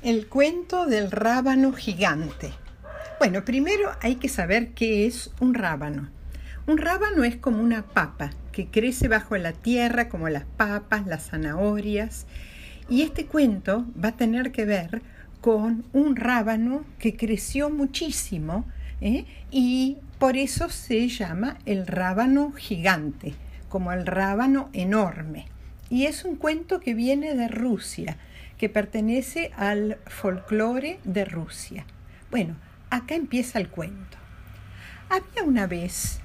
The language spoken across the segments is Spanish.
El cuento del rábano gigante. Bueno, primero hay que saber qué es un rábano. Un rábano es como una papa que crece bajo la tierra como las papas, las zanahorias. Y este cuento va a tener que ver con un rábano que creció muchísimo ¿eh? y por eso se llama el rábano gigante, como el rábano enorme. Y es un cuento que viene de Rusia que pertenece al folclore de Rusia. Bueno, acá empieza el cuento. Había una vez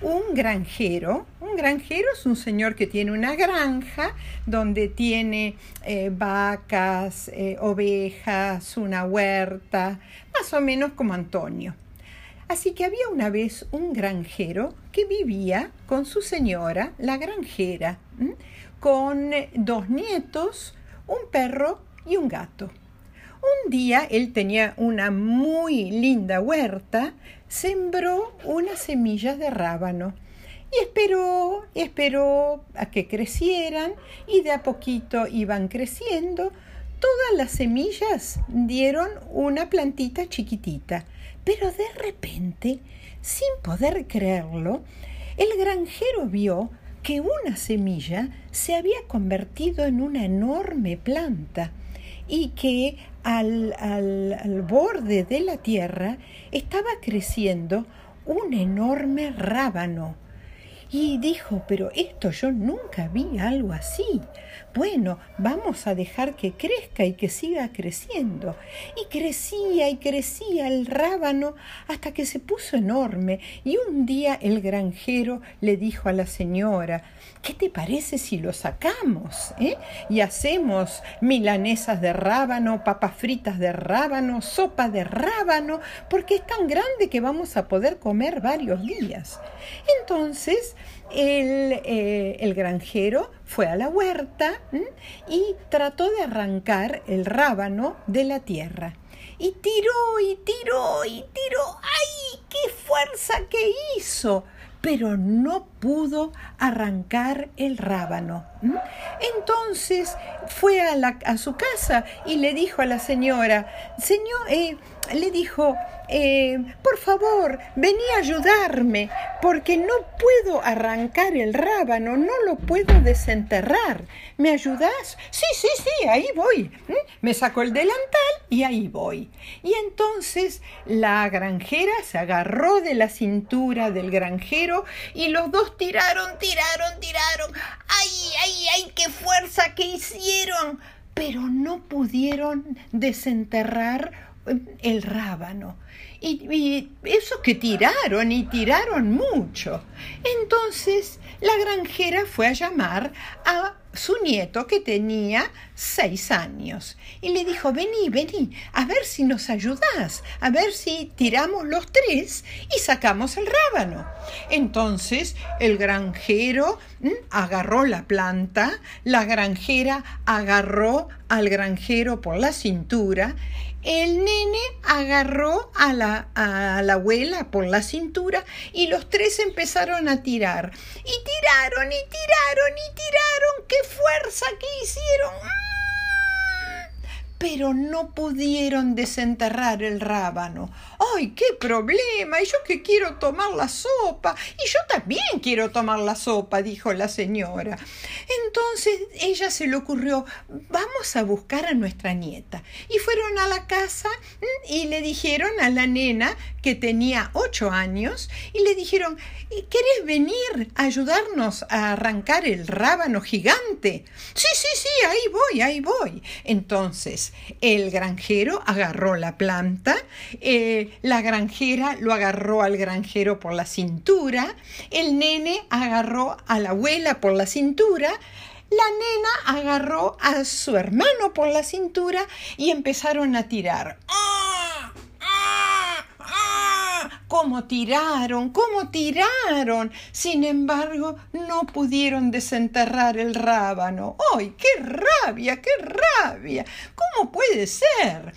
un granjero, un granjero es un señor que tiene una granja donde tiene eh, vacas, eh, ovejas, una huerta, más o menos como Antonio. Así que había una vez un granjero que vivía con su señora, la granjera, con dos nietos, un perro y un gato. Un día él tenía una muy linda huerta, sembró unas semillas de rábano y esperó, esperó a que crecieran y de a poquito iban creciendo. Todas las semillas dieron una plantita chiquitita, pero de repente, sin poder creerlo, el granjero vio que una semilla se había convertido en una enorme planta y que al, al, borde de la tierra estaba creciendo un enorme rábano. Y dijo, pero esto yo nunca vi algo así. Bueno, vamos a dejar que crezca y que siga creciendo. Y crecía y crecía el rábano hasta que se puso enorme. Y un día el granjero le dijo a la señora, ¿qué te parece si lo sacamos? Eh? Y hacemos milanesas de rábano, papas fritas de rábano, sopa de rábano, porque es tan grande que vamos a poder comer varios días. Entonces, el, eh, el granjero fue a la huerta y trató de arrancar el rábano de la tierra. Y tiró y tiró y tiró. ¡Ay, qué fuerza que hizo! Pero no pudo arrancar el rábano. Entonces fue a, su casa y le dijo a la señora, señor, eh, le dijo, eh, por favor, vení a ayudarme, porque no puedo arrancar el rábano, no lo puedo desenterrar. ¿Me ayudas? Sí, sí, sí, ahí voy. Me sacó el delantal y ahí voy. Y entonces la granjera se agarró de la cintura del granjero y los dos tiraron, tiraron, tiraron. ¡Ay, ay, ay, qué fuerza que Pero no pudieron desenterrar el rábano. Y, eso que tiraron y tiraron mucho. Entonces la granjera fue a llamar a su nieto que tenía seis años y le dijo, vení, vení, a ver si nos ayudás, a ver si tiramos los tres y sacamos el rábano. Entonces el granjero agarró la planta, la granjera agarró al granjero por la cintura el nene agarró a la, a la, abuela por la cintura y los tres empezaron a tirar. Y tiraron y tiraron y tiraron. ¡Qué fuerza que hicieron! pero no pudieron desenterrar el rábano. ¡Ay, qué problema! Y yo que quiero tomar la sopa. Y yo también quiero tomar la sopa, dijo la señora. Entonces ella se le ocurrió, vamos a buscar a nuestra nieta. Y fueron a la casa mm, y le dijeron a la nena, que tenía ocho años, y le dijeron, ¿querés venir a ayudarnos a arrancar el rábano gigante? Sí, sí, sí, ahí voy, ahí voy. Entonces, el granjero agarró la planta, eh, la granjera lo agarró al granjero por la cintura, el nene agarró a la abuela por la cintura, la nena agarró a su hermano por la cintura y empezaron a tirar. ¡Ah! cómo tiraron, cómo tiraron. Sin embargo, no pudieron desenterrar el rábano. ¡Ay, qué rabia, qué rabia! ¿Cómo puede ser?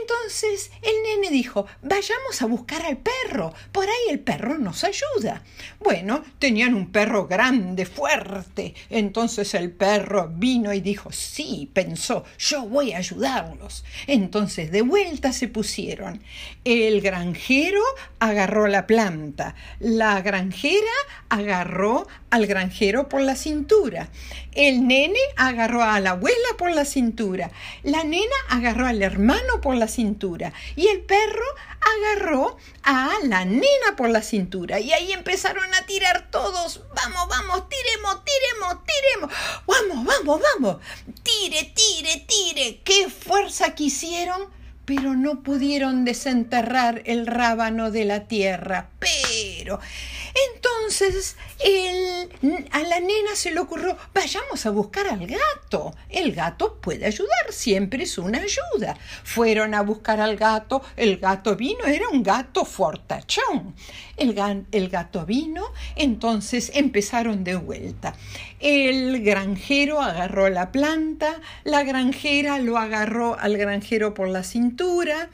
Entonces el nene dijo, vayamos a buscar al perro, por ahí el perro nos ayuda. Bueno, tenían un perro grande, fuerte. Entonces el perro vino y dijo, sí, pensó, yo voy a ayudarlos. Entonces de vuelta se pusieron. El granjero agarró la planta, la granjera agarró al granjero por la cintura, el nene agarró a la abuela por la cintura, la nena agarró al hermano por la cintura. Y el perro agarró a la nena por la cintura. Y ahí empezaron a tirar todos, vamos, vamos, tiremos, tiremos, tiremos, vamos, vamos, vamos, tire, tire, tire, qué fuerza quisieron pero no pudieron desenterrar el rábano de la tierra. Pero entonces a la nena se le ocurrió, vayamos a buscar al gato. El gato puede ayudar, siempre es una ayuda. Fueron a buscar al gato, el gato vino, era un gato fortachón. El, el gato vino, entonces empezaron de vuelta. El granjero agarró la planta, la granjera lo agarró al granjero por la cintura,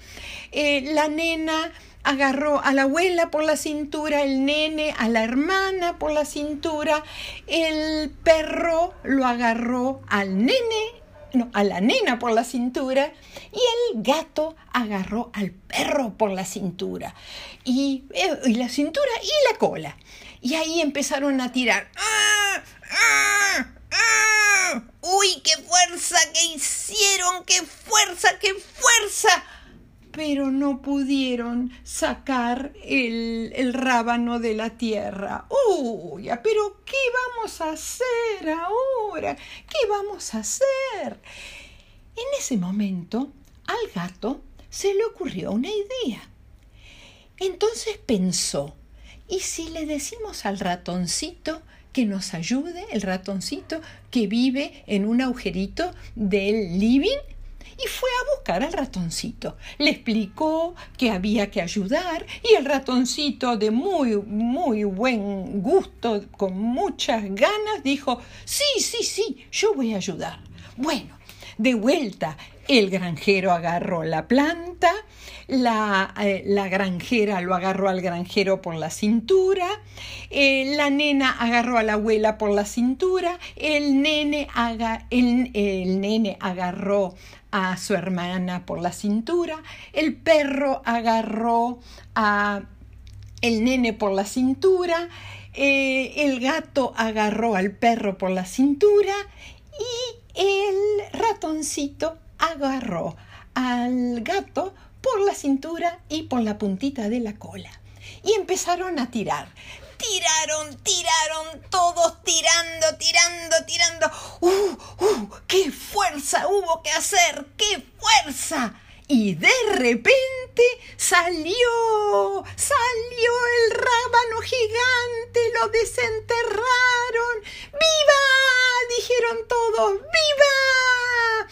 eh, la nena agarró a la abuela por la cintura, el nene a la hermana por la cintura, el perro lo agarró al nene, no, a la nena por la cintura y el gato agarró al perro por la cintura y, eh, y la cintura y la cola. Y ahí empezaron a tirar. ¡Ah! ¡Ah! ¡Ah! ¡Uy, qué fuerza que hicieron! ¡Qué fuerza, qué fuerza! Pero no pudieron sacar el, el, rábano de la tierra. ¡Uy! ¿Pero qué vamos a hacer ahora? ¿Qué vamos a hacer? En ese momento al gato se le ocurrió una idea. Entonces pensó, ¿y si le decimos al ratoncito que nos ayude, el ratoncito que vive en un agujerito del living? Y fue a buscar al ratoncito. Le explicó que había que ayudar y el ratoncito de muy, muy buen gusto, con muchas ganas, dijo, sí, sí, sí, yo voy a ayudar. Bueno, de vuelta, el granjero agarró la planta, la, eh, la, granjera lo agarró al granjero por la cintura, eh, la nena agarró a la abuela por la cintura, el nene, haga, el, el nene agarró a su hermana por la cintura, el perro agarró a el nene por la cintura, eh, el gato agarró al perro por la cintura y el ratoncito agarró al gato por la cintura y por la puntita de la cola. Y empezaron a tirar tiraron, tiraron, todos tirando, tirando, tirando. ¡Uh, uh! ¡Qué fuerza hubo que hacer! ¡Qué fuerza! Y de repente salió, salió el rábano gigante, lo desenterraron. ¡Viva! dijeron todos, ¡viva!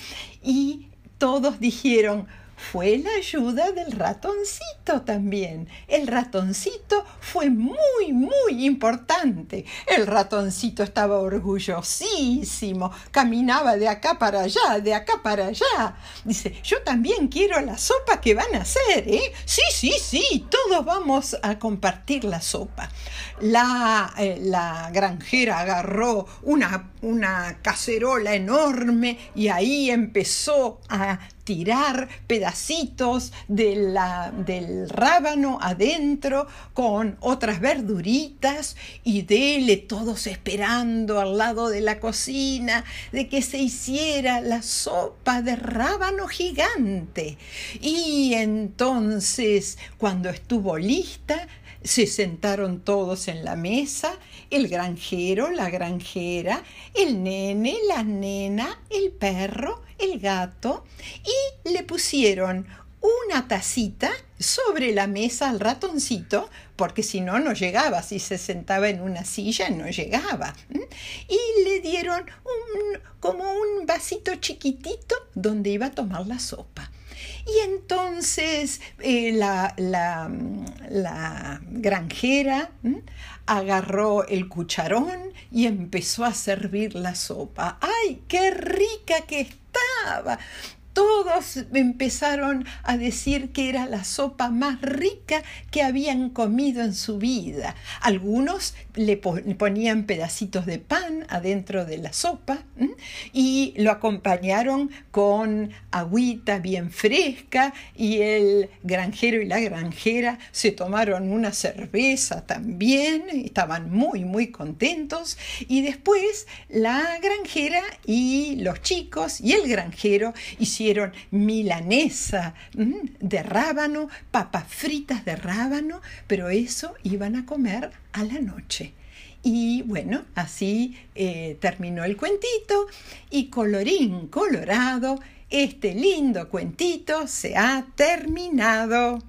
Y todos dijeron, fue la ayuda del ratoncito también. El ratoncito fue muy, muy importante. El ratoncito estaba orgullosísimo, caminaba de acá para allá, de acá para allá. Dice, yo también quiero la sopa que van a hacer, ¿eh? Sí, sí, sí, todos vamos a compartir la sopa. La, eh, la granjera agarró una, una cacerola enorme y ahí empezó a tirar pedacitos de la, del rábano adentro con otras verduritas y dele todos esperando al lado de la cocina de que se hiciera la sopa de rábano gigante. Y entonces, cuando estuvo lista, se sentaron todos en la mesa, el granjero, la granjera, el nene, la nena, el perro el gato y le pusieron una tacita sobre la mesa al ratoncito, porque si no, no llegaba, si se sentaba en una silla no llegaba. Y le dieron un, como un vasito chiquitito donde iba a tomar la sopa. Y entonces eh, la, la, la, granjera agarró el cucharón y empezó a servir la sopa. ¡Ay, qué rica que estaba! Todos empezaron a decir que era la sopa más rica que habían comido en su vida. Algunos le ponían pedacitos de pan adentro de la sopa y lo acompañaron con agüita bien fresca y el granjero y la granjera se tomaron una cerveza también, estaban muy muy contentos y después la granjera y los chicos y el granjero milanesa de rábano, papas fritas de rábano, pero eso iban a comer a la noche. Y bueno, así eh, terminó el cuentito y colorín colorado, este lindo cuentito se ha terminado.